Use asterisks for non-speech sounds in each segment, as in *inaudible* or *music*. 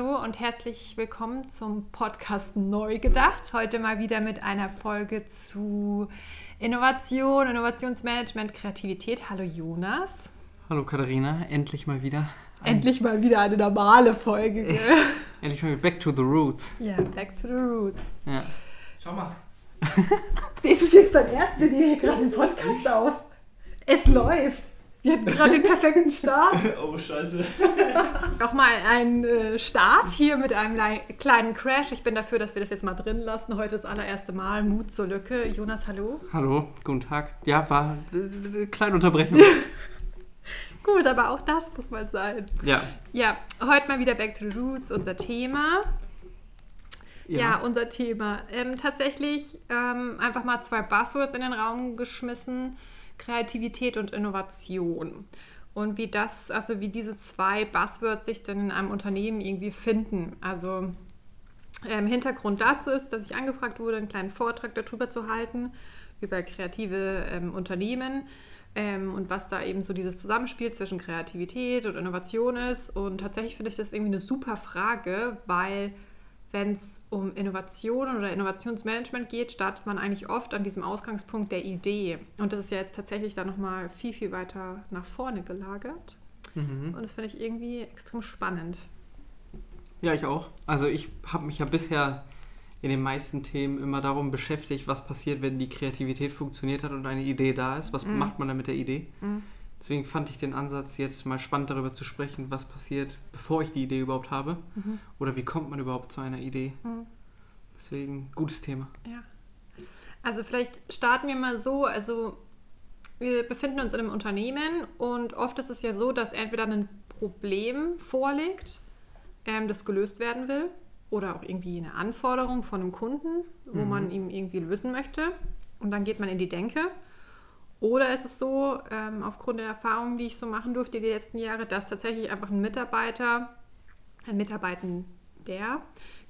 Hallo und herzlich willkommen zum Podcast Neu gedacht. Heute mal wieder mit einer Folge zu Innovation, Innovationsmanagement, Kreativität. Hallo Jonas. Hallo Katharina, endlich mal wieder. Endlich mal wieder eine normale Folge. *laughs* Gell? endlich mal back to the roots. Ja, back to the roots. Ja. Schau mal. *laughs* Das ist jetzt dein wir nehmen hier gerade den Podcast auf. Es läuft. Wir hatten gerade den perfekten Start. *laughs* Oh, scheiße. *laughs* Nochmal ein äh, Start hier mit einem lei- kleinen Crash. Ich bin dafür, dass wir das jetzt mal drin lassen. Heute das allererste Mal. Mut zur Lücke. Jonas, hallo. Hallo, guten Tag. Ja, war äh, eine kleine Unterbrechung. *laughs* Gut, aber auch das muss mal sein. ja. Ja, heute mal wieder Back to the Roots, unser Thema. Ja, unser Thema. Ähm, tatsächlich ähm, einfach mal zwei Buzzwords in den Raum geschmissen: Kreativität und Innovation. Und wie das, also wie diese zwei Buzzwords sich dann in einem Unternehmen irgendwie finden. Also ähm, Hintergrund dazu ist, dass ich angefragt wurde, einen kleinen Vortrag darüber zu halten, über kreative ähm, Unternehmen ähm, und was da eben so dieses Zusammenspiel zwischen Kreativität und Innovation ist. Und tatsächlich finde ich das irgendwie eine super Frage, weil wenn es um Innovation oder Innovationsmanagement geht, startet man eigentlich oft an diesem Ausgangspunkt der Idee. Und das ist ja jetzt tatsächlich dann nochmal viel, viel weiter nach vorne gelagert. Mhm. Und das finde ich irgendwie extrem spannend. Ja, ich auch. Also ich habe mich ja bisher in den meisten Themen immer darum beschäftigt, was passiert, wenn die Kreativität funktioniert hat und eine Idee da ist. Was Mhm. macht man dann mit der Idee? Mhm. Deswegen fand ich den Ansatz jetzt mal spannend darüber zu sprechen, was passiert, bevor ich die Idee überhaupt habe. Mhm. Oder wie kommt man überhaupt zu einer Idee. Mhm. Deswegen gutes Thema. Ja. Also vielleicht starten wir mal so, also wir befinden uns in einem Unternehmen und oft ist es ja so, dass entweder ein Problem vorliegt, ähm, das gelöst werden will oder auch irgendwie eine Anforderung von einem Kunden, wo Mhm. man ihm irgendwie lösen möchte und dann geht man in die Denke. Oder ist es so, ähm, aufgrund der Erfahrungen, die ich so machen durfte die letzten Jahre, dass tatsächlich einfach ein Mitarbeiter, ein Mitarbeitender,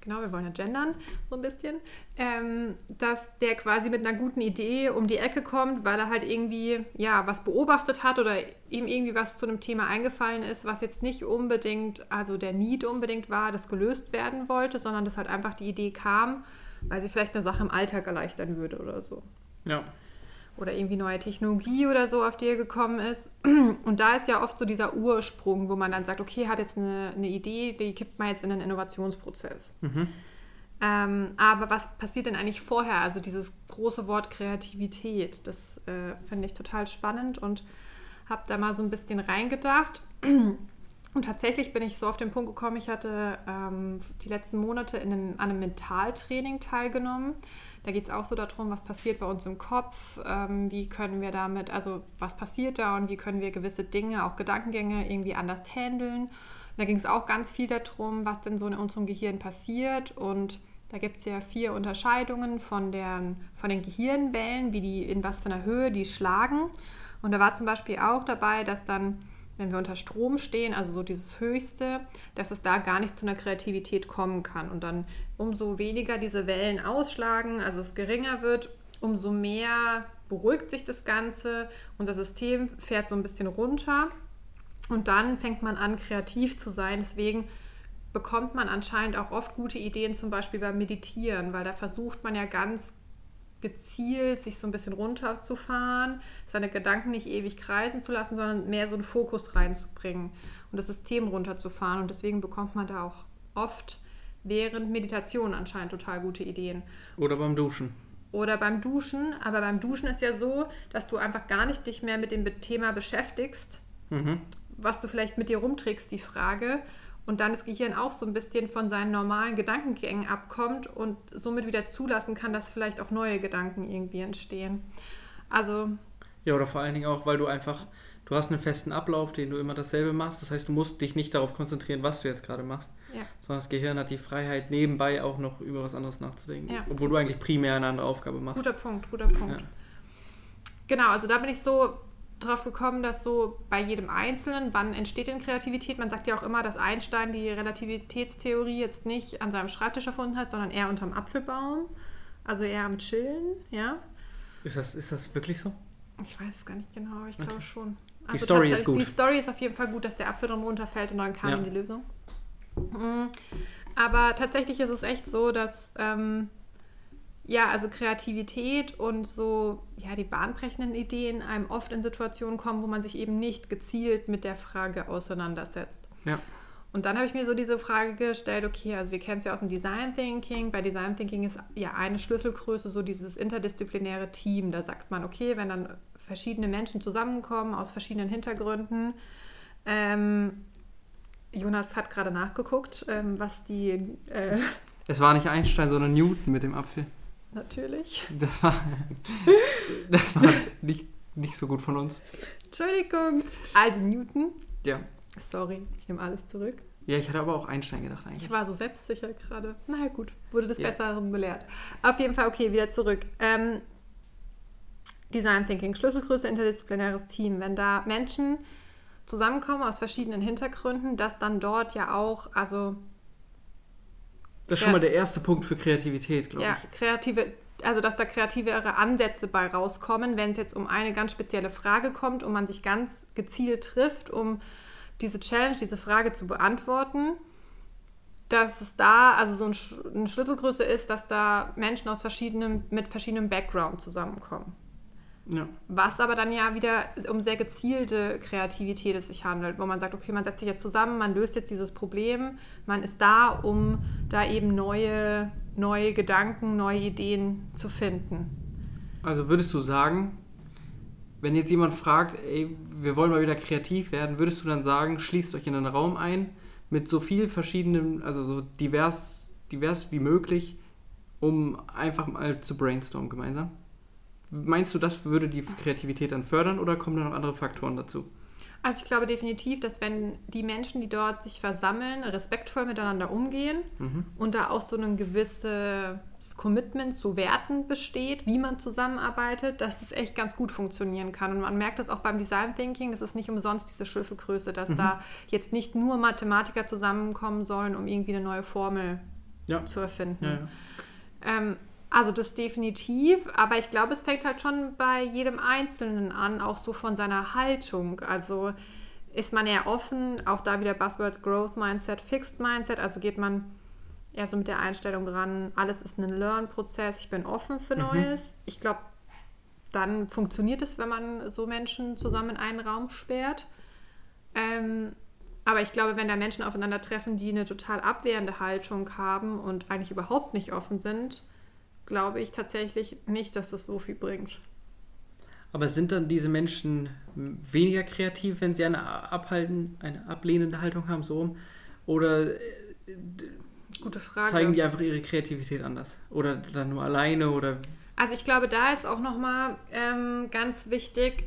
genau, wir wollen ja gendern so ein bisschen, ähm, dass der quasi mit einer guten Idee um die Ecke kommt, weil er halt irgendwie ja was beobachtet hat oder ihm irgendwie was zu einem Thema eingefallen ist, was jetzt nicht unbedingt, also der Need unbedingt war, das gelöst werden wollte, sondern dass halt einfach die Idee kam, weil sie vielleicht eine Sache im Alltag erleichtern würde oder so Ja. Oder irgendwie neue Technologie oder so, auf die er gekommen ist. Und da ist ja oft so dieser Ursprung, wo man dann sagt, okay, hat jetzt eine, eine Idee, die kippt man jetzt in einen Innovationsprozess. Mhm. Ähm, aber was passiert denn eigentlich vorher? Also dieses große Wort Kreativität, das äh, finde ich total spannend und habe da mal so ein bisschen reingedacht. Und tatsächlich bin ich so auf den Punkt gekommen, ich hatte ähm, die letzten Monate in einem, an einem Mentaltraining teilgenommen. Da geht es auch so darum, was passiert bei uns im Kopf, ähm, wie können wir damit, also was passiert da und wie können wir gewisse Dinge, auch Gedankengänge irgendwie anders handeln. Da ging es auch ganz viel darum, was denn so in unserem Gehirn passiert. Und da gibt es ja vier Unterscheidungen von, der, von den Gehirnwellen, wie die, in was für einer Höhe die schlagen. Und da war zum Beispiel auch dabei, dass dann, wenn wir unter Strom stehen, also so dieses Höchste, dass es da gar nicht zu einer Kreativität kommen kann. Und dann umso weniger diese Wellen ausschlagen, also es geringer wird, umso mehr beruhigt sich das Ganze und das System fährt so ein bisschen runter. Und dann fängt man an, kreativ zu sein. Deswegen bekommt man anscheinend auch oft gute Ideen, zum Beispiel beim Meditieren, weil da versucht man ja ganz gezielt, sich so ein bisschen runterzufahren, seine Gedanken nicht ewig kreisen zu lassen, sondern mehr so einen Fokus reinzubringen und das System runterzufahren. Und deswegen bekommt man da auch oft während Meditation anscheinend total gute Ideen. Oder beim Duschen. Oder beim Duschen. Aber beim Duschen ist ja so, dass du einfach gar nicht dich mehr mit dem Thema beschäftigst, Mhm. was du vielleicht mit dir rumträgst, die Frage. Und dann das Gehirn auch so ein bisschen von seinen normalen Gedankengängen abkommt und somit wieder zulassen kann, dass vielleicht auch neue Gedanken irgendwie entstehen. Also, Ja, oder vor allen Dingen auch, weil du einfach, du hast einen festen Ablauf, den du immer dasselbe machst. Das heißt, du musst dich nicht darauf konzentrieren, was du jetzt gerade machst, ja. sondern das Gehirn hat die Freiheit, nebenbei auch noch über was anderes nachzudenken. Ja. Obwohl du eigentlich primär eine andere Aufgabe machst. Guter Punkt, guter Punkt. Ja. Genau, also da bin ich so drauf gekommen, dass so bei jedem Einzelnen, wann entsteht denn Kreativität? Man sagt ja auch immer, dass Einstein die Relativitätstheorie jetzt nicht an seinem Schreibtisch erfunden hat, sondern eher unterm Apfelbaum. Also eher am Chillen, ja. Ist, das, ist das wirklich so? Ich weiß es gar nicht genau, ich glaube Okay. schon. Die Story ist gut. Die Story ist auf jeden Fall gut, dass der Apfel drum runterfällt und dann kam Ja. die Lösung. Mm, Aber tatsächlich ist es echt so, dass ähm, ja, also Kreativität und so, ja, die bahnbrechenden Ideen einem oft in Situationen kommen, wo man sich eben nicht gezielt mit der Frage auseinandersetzt. Ja. Und dann habe ich mir so diese Frage gestellt, okay, also wir kennen es ja aus dem Design Thinking. Bei Design Thinking ist ja eine Schlüsselgröße so dieses interdisziplinäre Team. Da sagt man, okay, wenn dann verschiedene Menschen zusammenkommen aus verschiedenen Hintergründen. Ähm, Jonas hat gerade nachgeguckt, ähm, was die äh, Es war nicht Einstein, sondern Newton mit dem Apfel. natürlich. Das war, das war nicht, nicht so gut von uns. Entschuldigung. Also Newton. Ja. Sorry, ich nehme alles zurück. Ja, ich hatte aber auch Einstein gedacht eigentlich. Ich war so selbstsicher gerade. Na ja, gut, wurde des Ja. Besseren belehrt. Auf jeden Fall, okay, wieder zurück. Ähm, Design Thinking, Schlüsselgröße, interdisziplinäres Team. Wenn da Menschen zusammenkommen aus verschiedenen Hintergründen, dass dann dort ja auch, also Das ist schon mal der erste Punkt für Kreativität, glaube ja, ich. kreative, also dass da kreativere Ansätze bei rauskommen, wenn es jetzt um eine ganz spezielle Frage kommt und man sich ganz gezielt trifft, um diese Challenge, diese Frage zu beantworten, dass es da also so ein, eine Schlüsselgröße ist, dass da Menschen aus verschiedenen, mit verschiedenem Background zusammenkommen. Ja. Was aber dann ja wieder um sehr gezielte Kreativität es sich handelt, wo man sagt, okay, man setzt sich jetzt zusammen, man löst jetzt dieses Problem, man ist da, um da eben neue, neue Gedanken, neue Ideen zu finden. Also würdest du sagen, wenn jetzt jemand fragt, ey, wir wollen mal wieder kreativ werden, würdest du dann sagen, schließt euch in einen Raum ein mit so viel verschiedenen, also so divers, divers wie möglich, um einfach mal zu brainstormen gemeinsam? Meinst du, das würde die Kreativität dann fördern oder kommen da noch andere Faktoren dazu? Also ich glaube definitiv, dass wenn die Menschen, die dort sich versammeln, respektvoll miteinander umgehen Mhm. und da auch so ein gewisses Commitment zu Werten besteht, wie man zusammenarbeitet, dass es echt ganz gut funktionieren kann. Und man merkt es auch beim Design Thinking, das ist nicht umsonst diese Schlüsselgröße, dass da jetzt nicht nur Mathematiker zusammenkommen sollen, um irgendwie eine neue Formel Ja. zu erfinden. Ja, ja. Ähm, also das definitiv, aber ich glaube, es fängt halt schon bei jedem Einzelnen an, auch so von seiner Haltung. Also ist man eher offen, auch da wieder Buzzword Growth Mindset, Fixed Mindset, also geht man eher so mit der Einstellung ran, alles ist ein Learn-Prozess, ich bin offen für Neues. Ich glaube, dann funktioniert es, wenn man so Menschen zusammen in einen Raum sperrt. Ähm, aber ich glaube, wenn da Menschen aufeinandertreffen, die eine total abwehrende Haltung haben und eigentlich überhaupt nicht offen sind, glaube ich tatsächlich nicht, dass das so viel bringt. Aber sind dann diese Menschen weniger kreativ, wenn sie eine, abhalten, eine ablehnende Haltung haben, so rum? Oder äh, zeigen die einfach ihre Kreativität anders? Oder dann nur alleine? Oder Also ich glaube, da ist auch nochmal ähm, ganz wichtig,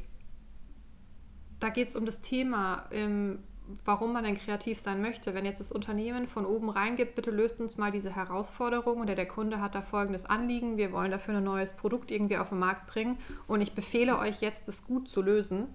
da geht es um das Thema, ähm, warum man denn kreativ sein möchte. Wenn jetzt das Unternehmen von oben reingibt, bitte löst uns mal diese Herausforderung oder der Kunde hat da folgendes Anliegen, wir wollen dafür ein neues Produkt irgendwie auf den Markt bringen und ich befehle euch jetzt, das gut zu lösen.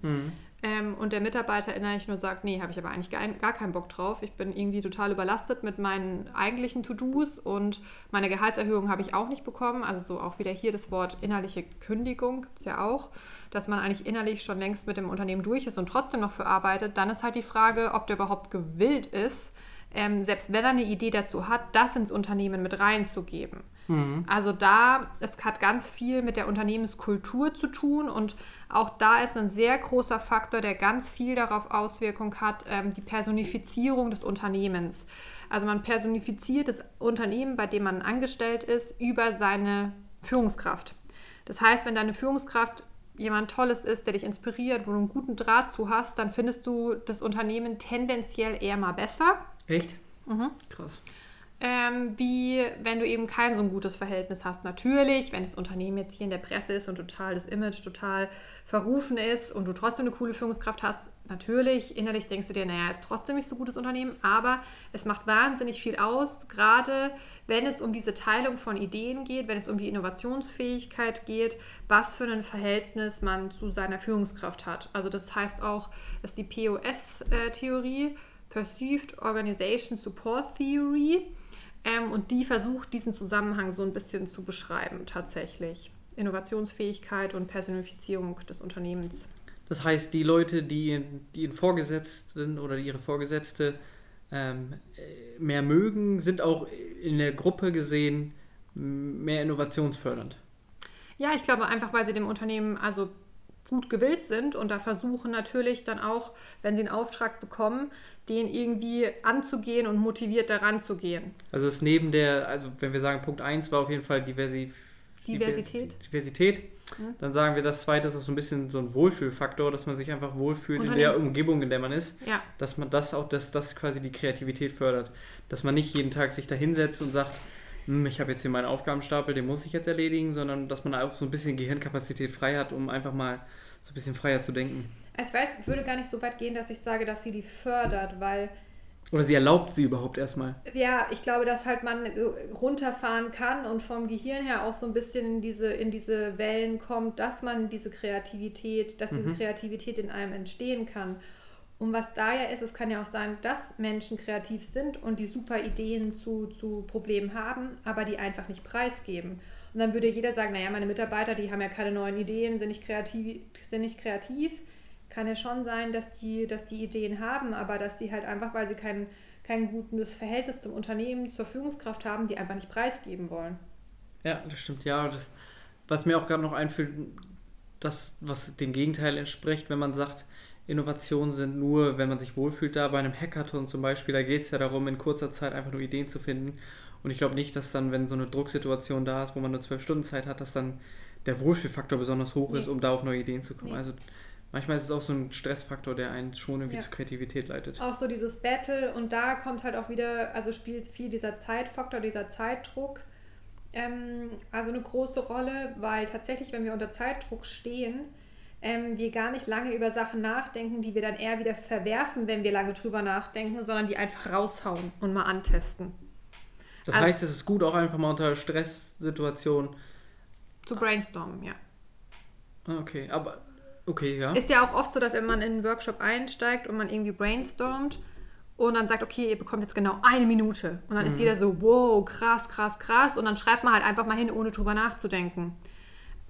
Ähm, und der Mitarbeiter innerlich nur sagt, nee, habe ich aber eigentlich gar, keinen Bock drauf. Ich bin irgendwie total überlastet mit meinen eigentlichen To-Dos und meine Gehaltserhöhung habe ich auch nicht bekommen. Also so auch wieder hier das Wort innerliche Kündigung gibt es ja auch, dass man eigentlich innerlich schon längst mit dem Unternehmen durch ist und trotzdem noch für arbeitet. Dann ist halt die Frage, ob der überhaupt gewillt ist, ähm, selbst wenn er eine Idee dazu hat, das ins Unternehmen mit reinzugeben. Also da, es hat ganz viel mit der Unternehmenskultur zu tun und auch da ist ein sehr großer Faktor, der ganz viel darauf Auswirkung hat, ähm, die Personifizierung des Unternehmens. Also man personifiziert das Unternehmen, bei dem man angestellt ist, über seine Führungskraft. Das heißt, wenn deine Führungskraft jemand Tolles ist, der dich inspiriert, wo du einen guten Draht zu hast, dann findest du das Unternehmen tendenziell eher mal besser echt? Krass. Ähm, wie wenn du eben kein so ein gutes Verhältnis hast. Natürlich, wenn das Unternehmen jetzt hier in der Presse ist und total das Image total verrufen ist und du trotzdem eine coole Führungskraft hast, natürlich, innerlich denkst du dir, naja, ist trotzdem nicht so gutes Unternehmen, aber es macht wahnsinnig viel aus, gerade wenn es um diese Teilung von Ideen geht, wenn es um die Innovationsfähigkeit geht, was für ein Verhältnis man zu seiner Führungskraft hat. Also das heißt auch, dass die POS-Theorie, Perceived Organization Support Theory, ähm, und die versucht, diesen Zusammenhang so ein bisschen zu beschreiben, tatsächlich. Innovationsfähigkeit und Personifizierung des Unternehmens. Das heißt, die Leute, die, die ihren Vorgesetzten oder ihre Vorgesetzte ähm, äh, mehr mögen, sind auch in der Gruppe gesehen mehr innovationsfördernd. Ja, ich glaube einfach, weil sie dem Unternehmen also gut gewillt sind und da versuchen natürlich dann auch, wenn sie einen Auftrag bekommen, den irgendwie anzugehen und motiviert daran zu gehen. Also es ist neben der, also wenn wir sagen, Punkt 1 war auf jeden Fall Diversi Diversität. Diversität. Mhm. Dann sagen wir, das zweite ist auch so ein bisschen so ein Wohlfühlfaktor, dass man sich einfach wohlfühlt in der Umgebung, in der man ist. Ja. Dass man das auch, dass das quasi die Kreativität fördert. Dass man nicht jeden Tag sich da hinsetzt und sagt, ich habe jetzt hier meinen Aufgabenstapel, den muss ich jetzt erledigen, sondern dass man auch so ein bisschen Gehirnkapazität frei hat, um einfach mal so ein bisschen freier zu denken. Ich weiß, ich würde gar nicht so weit gehen, dass ich sage, dass sie die fördert, weil. Oder sie erlaubt sie überhaupt erstmal. Ja, ich glaube, dass halt man äh, runterfahren kann und vom Gehirn her auch so ein bisschen in diese, in diese Wellen kommt, dass man diese Kreativität, dass diese mhm. Kreativität in einem entstehen kann. Und was da ja ist, es kann ja auch sein, dass Menschen kreativ sind und die super Ideen zu, zu Problemen haben, aber die einfach nicht preisgeben. Und dann würde jeder sagen, naja, meine Mitarbeiter, die haben ja keine neuen Ideen, sind nicht kreativ, sind nicht kreativ kann ja schon sein, dass die, dass die Ideen haben, aber dass die halt einfach, weil sie kein, kein gutes Verhältnis zum Unternehmen, zur Führungskraft haben, die einfach nicht preisgeben wollen. Ja, das stimmt. Ja, das, was mir auch gerade noch einfällt, das, was dem Gegenteil entspricht, wenn man sagt, Innovationen sind nur, wenn man sich wohlfühlt, da bei einem Hackathon zum Beispiel, da geht es ja darum, in kurzer Zeit einfach nur Ideen zu finden. Und ich glaube nicht, dass dann, wenn so eine Drucksituation da ist, wo man nur zwölf Stunden Zeit hat, dass dann der Wohlfühlfaktor besonders hoch nee. ist, um da auf neue Ideen zu kommen. Nee. Also manchmal ist es auch so ein Stressfaktor, der einen schon irgendwie ja. zur Kreativität leitet. Auch so dieses Battle und da kommt halt auch wieder, also spielt viel dieser Zeitfaktor, dieser Zeitdruck ähm, also eine große Rolle, weil tatsächlich, wenn wir unter Zeitdruck stehen, ähm, wir gar nicht lange über Sachen nachdenken, die wir dann eher wieder verwerfen, wenn wir lange drüber nachdenken, sondern die einfach raushauen und mal antesten. Das also, heißt, es ist gut, auch einfach mal unter Stresssituationen zu brainstormen, ja. Ah, okay, aber Okay, ja. Ist ja auch oft so, dass wenn man in einen Workshop einsteigt und man irgendwie brainstormt und dann sagt, okay, ihr bekommt jetzt genau eine Minute. Und dann mhm. ist jeder so, wow, krass, krass, krass. Und dann schreibt man halt einfach mal hin, ohne drüber nachzudenken.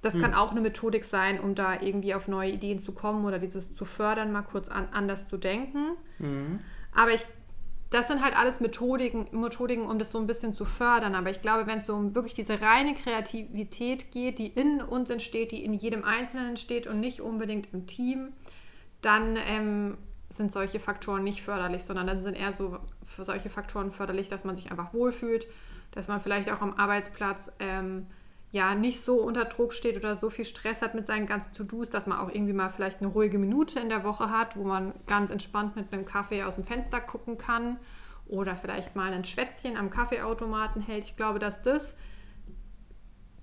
Das mhm. kann auch eine Methodik sein, um da irgendwie auf neue Ideen zu kommen oder dieses zu fördern, mal kurz an, anders zu denken. Mhm. Aber ich das sind halt alles Methodiken, Methodiken, um das so ein bisschen zu fördern. Aber ich glaube, wenn es so um wirklich diese reine Kreativität geht, die in uns entsteht, die in jedem Einzelnen entsteht und nicht unbedingt im Team, dann ähm, sind solche Faktoren nicht förderlich, sondern dann sind eher so für solche Faktoren förderlich, dass man sich einfach wohlfühlt, dass man vielleicht auch am Arbeitsplatz ähm, ja nicht so unter Druck steht oder so viel Stress hat mit seinen ganzen To-Dos, dass man auch irgendwie mal vielleicht eine ruhige Minute in der Woche hat, wo man ganz entspannt mit einem Kaffee aus dem Fenster gucken kann oder vielleicht mal ein Schwätzchen am Kaffeeautomaten hält. Ich glaube, dass das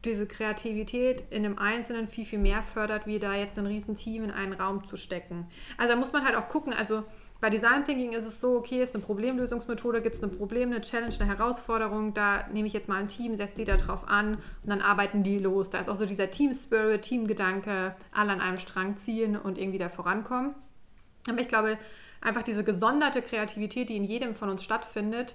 diese Kreativität in einem Einzelnen viel, viel mehr fördert, wie da jetzt ein Riesenteam in einen Raum zu stecken. Also da muss man halt auch gucken, also bei Design Thinking ist es so, okay, ist eine Problemlösungsmethode, gibt es ein Problem, eine Challenge, eine Herausforderung, da nehme ich jetzt mal ein Team, setze die da drauf an und dann arbeiten die los. Da ist auch so dieser Team Spirit, Teamgedanke, alle an einem Strang ziehen und irgendwie da vorankommen. Aber ich glaube, einfach diese gesonderte Kreativität, die in jedem von uns stattfindet,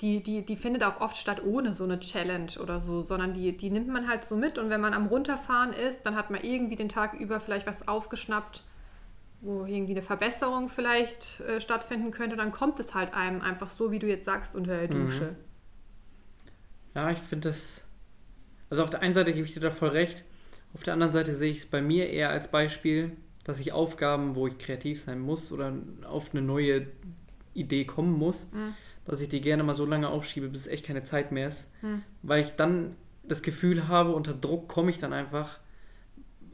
die, die, die findet auch oft statt ohne so eine Challenge oder so, sondern die, die nimmt man halt so mit und wenn man am Runterfahren ist, dann hat man irgendwie den Tag über vielleicht was aufgeschnappt, wo irgendwie eine Verbesserung vielleicht äh, stattfinden könnte, dann kommt es halt einem einfach so, wie du jetzt sagst, unter der mhm. Dusche. Ja, ich finde das. Also auf der einen Seite gebe ich dir da voll recht, auf der anderen Seite sehe ich es bei mir eher als Beispiel, dass ich Aufgaben, wo ich kreativ sein muss oder auf eine neue Idee kommen muss, mhm. dass ich die gerne mal so lange aufschiebe, bis es echt keine Zeit mehr ist. Mhm. Weil ich dann das Gefühl habe, unter Druck komme ich dann einfach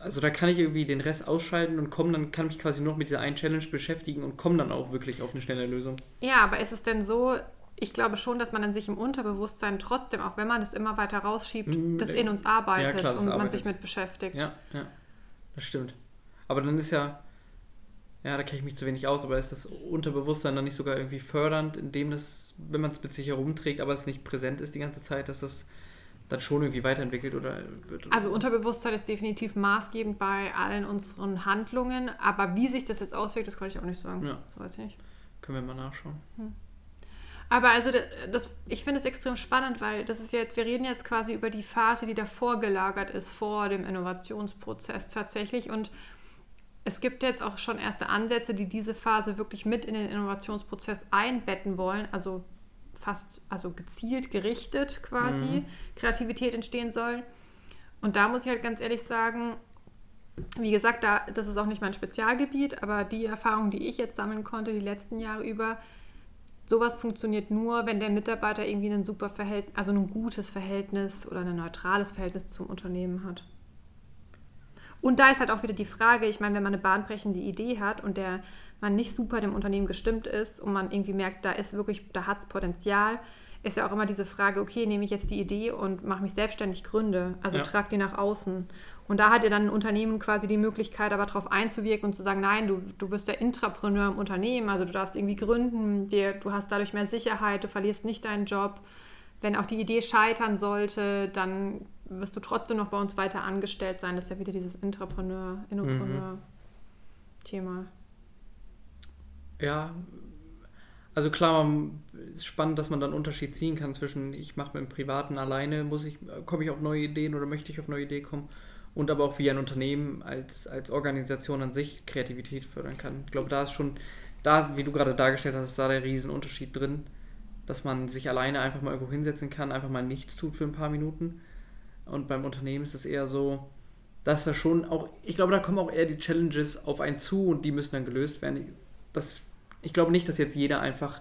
also da kann ich irgendwie den Rest ausschalten und komme dann kann mich quasi nur noch mit dieser einen Challenge beschäftigen und komme dann auch wirklich auf eine schnelle Lösung. Ja, aber ist es denn so, ich glaube schon, dass man dann sich im Unterbewusstsein trotzdem, auch wenn man das immer weiter rausschiebt, mm, das in uns arbeitet ja, klar, und arbeitet. man sich mit beschäftigt. Ja, ja, das stimmt. Aber dann ist ja, ja, da kenne ich mich zu wenig aus, aber ist das Unterbewusstsein dann nicht sogar irgendwie fördernd, indem das, wenn man es mit sich herumträgt, aber es nicht präsent ist die ganze Zeit, dass das dann schon irgendwie weiterentwickelt oder wird. Also Unterbewusstsein ist definitiv maßgebend bei allen unseren Handlungen, aber wie sich das jetzt auswirkt, das kann ich auch nicht sagen. Ja. Das weiß ich nicht. Können wir mal nachschauen. Hm. Aber also das, ich finde es extrem spannend, weil das ist jetzt, wir reden jetzt quasi über die Phase, die davor gelagert ist, vor dem Innovationsprozess tatsächlich. Und es gibt jetzt auch schon erste Ansätze, die diese Phase wirklich mit in den Innovationsprozess einbetten wollen, also fast, also gezielt gerichtet quasi mhm. Kreativität entstehen soll. Und da muss ich halt ganz ehrlich sagen, wie gesagt, da, das ist auch nicht mein Spezialgebiet, aber die Erfahrung, die ich jetzt sammeln konnte, die letzten Jahre über, sowas funktioniert nur, wenn der Mitarbeiter irgendwie ein super Verhältnis, also ein gutes Verhältnis oder ein neutrales Verhältnis zum Unternehmen hat. Und da ist halt auch wieder die Frage, ich meine, wenn man eine bahnbrechende Idee hat und der man nicht super dem Unternehmen gestimmt ist und man irgendwie merkt, da ist wirklich, da hat es Potenzial, ist ja auch immer diese Frage, okay, nehme ich jetzt die Idee und mache mich selbstständig gründe, also ja. trage die nach außen. Und da hat ja dann ein Unternehmen quasi die Möglichkeit, aber darauf einzuwirken und zu sagen, nein, du, du bist der Intrapreneur im Unternehmen, also du darfst irgendwie gründen, dir, du hast dadurch mehr Sicherheit, du verlierst nicht deinen Job. Wenn auch die Idee scheitern sollte, dann wirst du trotzdem noch bei uns weiter angestellt sein. Das ist ja wieder dieses Intrapreneur, Innopreneur-Thema. Ja, also klar, man, ist spannend, dass man dann einen Unterschied ziehen kann zwischen ich mache mit dem Privaten alleine, muss ich, komme ich auf neue Ideen oder möchte ich auf neue Ideen kommen und aber auch wie ein Unternehmen als, als Organisation an sich Kreativität fördern kann. Ich glaube, da ist schon, da, wie du gerade dargestellt hast, ist da der Riesenunterschied drin, dass man sich alleine einfach mal irgendwo hinsetzen kann, einfach mal nichts tut für ein paar Minuten. Und beim Unternehmen ist es eher so, dass da schon auch, ich glaube, da kommen auch eher die Challenges auf einen zu und die müssen dann gelöst werden. Das ich glaube nicht, dass jetzt jeder einfach,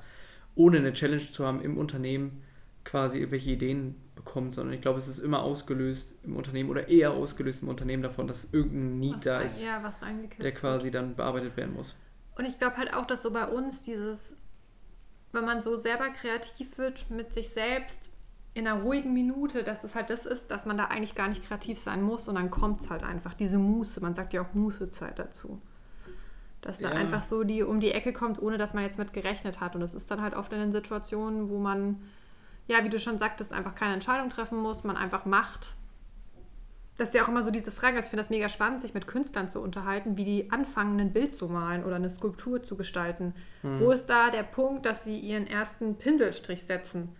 ohne eine Challenge zu haben im Unternehmen, quasi irgendwelche Ideen bekommt, sondern ich glaube, es ist immer ausgelöst im Unternehmen oder eher ausgelöst im Unternehmen davon, dass irgendein Need was da ist, ja, der quasi dann bearbeitet werden muss. Und ich glaube halt auch, dass so bei uns dieses, wenn man so selber kreativ wird mit sich selbst in einer ruhigen Minute, dass es halt das ist, dass man da eigentlich gar nicht kreativ sein muss und dann kommt es halt einfach, diese Muße, man sagt ja auch Mußezeit dazu. Dass da ja. einfach so die um die Ecke kommt, ohne dass man jetzt mit gerechnet hat. Und das ist dann halt oft in den Situationen, wo man, ja, wie du schon sagtest, einfach keine Entscheidung treffen muss, man einfach macht. Das ist ja auch immer so diese Frage, ich finde das mega spannend, sich mit Künstlern zu unterhalten, wie die anfangen, ein Bild zu malen oder eine Skulptur zu gestalten. Hm. Wo ist da der Punkt, dass sie ihren ersten Pinselstrich setzen?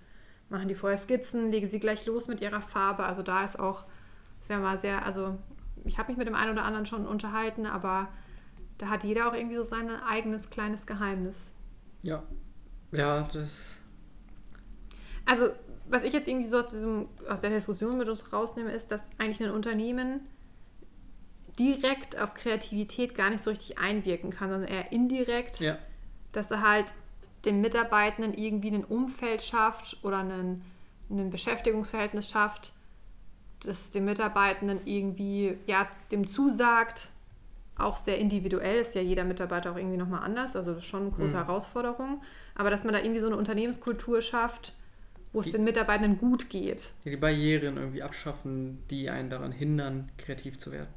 Machen die vorher Skizzen, legen sie gleich los mit ihrer Farbe. Also da ist auch, das wäre mal sehr, also ich habe mich mit dem einen oder anderen schon unterhalten, aber da hat jeder auch irgendwie so sein eigenes kleines Geheimnis. Ja. Ja, das. Also, was ich jetzt irgendwie so aus, diesem, aus der Diskussion mit uns rausnehme, ist, dass eigentlich ein Unternehmen direkt auf Kreativität gar nicht so richtig einwirken kann, sondern eher indirekt, ja. dass er halt den Mitarbeitenden irgendwie ein Umfeld schafft oder ein, ein Beschäftigungsverhältnis schafft, das den Mitarbeitenden irgendwie ja, dem zusagt, auch sehr individuell, ist ja jeder Mitarbeiter auch irgendwie nochmal anders, also das ist schon eine große mhm. Herausforderung. Aber dass man da irgendwie so eine Unternehmenskultur schafft, wo es die, den Mitarbeitenden gut geht. Die Barrieren irgendwie abschaffen, die einen daran hindern, kreativ zu werden.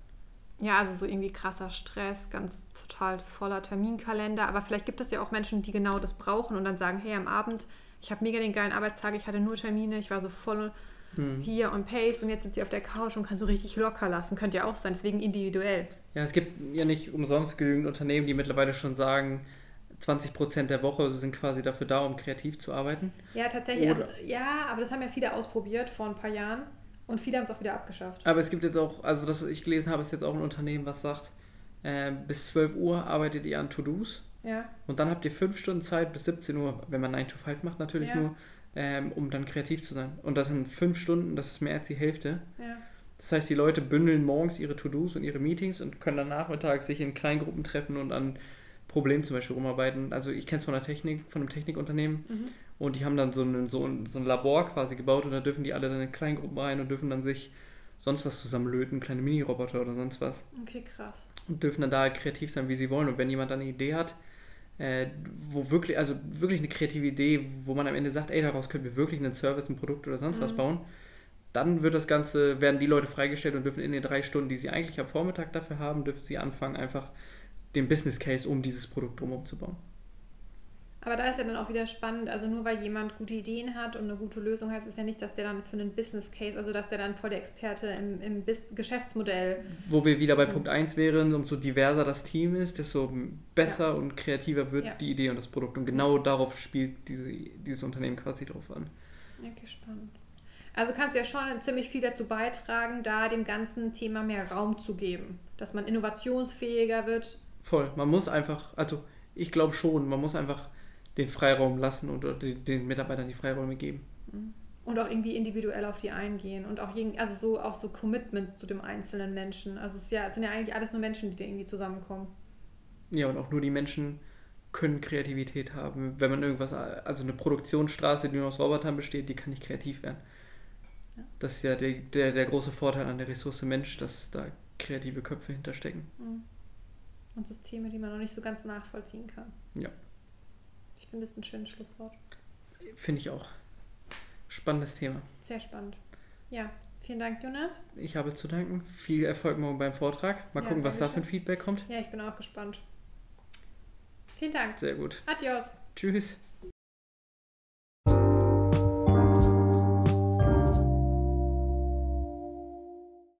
Ja, also so irgendwie krasser Stress, ganz total voller Terminkalender. Aber vielleicht gibt es ja auch Menschen, die genau das brauchen und dann sagen, hey, am Abend, ich habe mega den geilen Arbeitstag, ich hatte nur Termine, ich war so voll hm. hier on pace und jetzt sitzt sie auf der Couch und kann so richtig locker lassen. Könnte ja auch sein, deswegen individuell. Ja, es gibt ja nicht umsonst genügend Unternehmen, die mittlerweile schon sagen, 20 Prozent der Woche sind quasi dafür da, um kreativ zu arbeiten. Ja, tatsächlich. Also, ja, aber das haben ja viele ausprobiert vor ein paar Jahren und viele haben es auch wieder abgeschafft. Aber es gibt jetzt auch, also das, was ich gelesen habe, ist jetzt auch ein Unternehmen, was sagt, äh, bis 12 Uhr arbeitet ihr an To-Dos. Ja. Und dann habt ihr fünf Stunden Zeit bis 17 Uhr, wenn man 9 to 5 macht natürlich ja. nur, ähm, um dann kreativ zu sein. Und das sind fünf Stunden, das ist mehr als die Hälfte. Ja. Das heißt, die Leute bündeln morgens ihre To-Dos und ihre Meetings und können dann nachmittags sich in Kleingruppen treffen und an Problemen zum Beispiel rumarbeiten. Also ich kenne es von der Technik, von einem Technikunternehmen mhm. und die haben dann so ein, so, ein, so ein Labor quasi gebaut und da dürfen die alle dann in Kleingruppen rein und dürfen dann sich sonst was zusammenlöten, kleine Mini-Roboter oder sonst was. Okay, krass. Und dürfen dann da kreativ sein, wie sie wollen. Und wenn jemand dann eine Idee hat, äh, wo wirklich, also wirklich eine kreative Idee, wo man am Ende sagt, ey, daraus können wir wirklich einen Service, ein Produkt oder sonst mhm. was bauen, dann wird das Ganze, werden die Leute freigestellt und dürfen in den drei Stunden, die sie eigentlich am Vormittag dafür haben, dürfen sie anfangen, einfach den Business Case um dieses Produkt drumherum zu bauen. Aber da ist ja dann auch wieder spannend, also nur weil jemand gute Ideen hat und eine gute Lösung heißt es ja nicht, dass der dann für einen Business Case, also dass der dann voll der Experte im, im Geschäftsmodell. Wo wir wieder bei Punkt 1 wären, umso diverser das Team ist, desto besser ja. und kreativer wird ja. die Idee und das Produkt. Und genau darauf spielt diese, dieses Unternehmen quasi drauf an. Okay, spannend. Also kannst du ja schon ziemlich viel dazu beitragen, da dem ganzen Thema mehr Raum zu geben, dass man innovationsfähiger wird. Voll. Man muss einfach, also ich glaube schon, man muss einfach den Freiraum lassen und den, den Mitarbeitern die Freiräume geben. Und auch irgendwie individuell auf die eingehen und auch, jeden- also so, auch so Commitment zu dem einzelnen Menschen. Also es, ist ja, es sind ja eigentlich alles nur Menschen, die da irgendwie zusammenkommen. Ja, und auch nur die Menschen können Kreativität haben. Wenn man irgendwas, also eine Produktionsstraße, die nur aus Robotern besteht, die kann nicht kreativ werden. Ja. Das ist ja der, der, der große Vorteil an der Ressource Mensch, dass da kreative Köpfe hinterstecken. Und Systeme, die man noch nicht so ganz nachvollziehen kann. Ja. Finde das ein schönes Schlusswort. Finde ich auch. Spannendes Thema. Sehr spannend. Ja, vielen Dank, Jonas. Ich habe zu danken. Viel Erfolg morgen beim Vortrag. Mal Ja, gucken, was da für ein. Feedback kommt. Ja, ich bin auch gespannt. Vielen Dank. Sehr gut. Adios. Tschüss.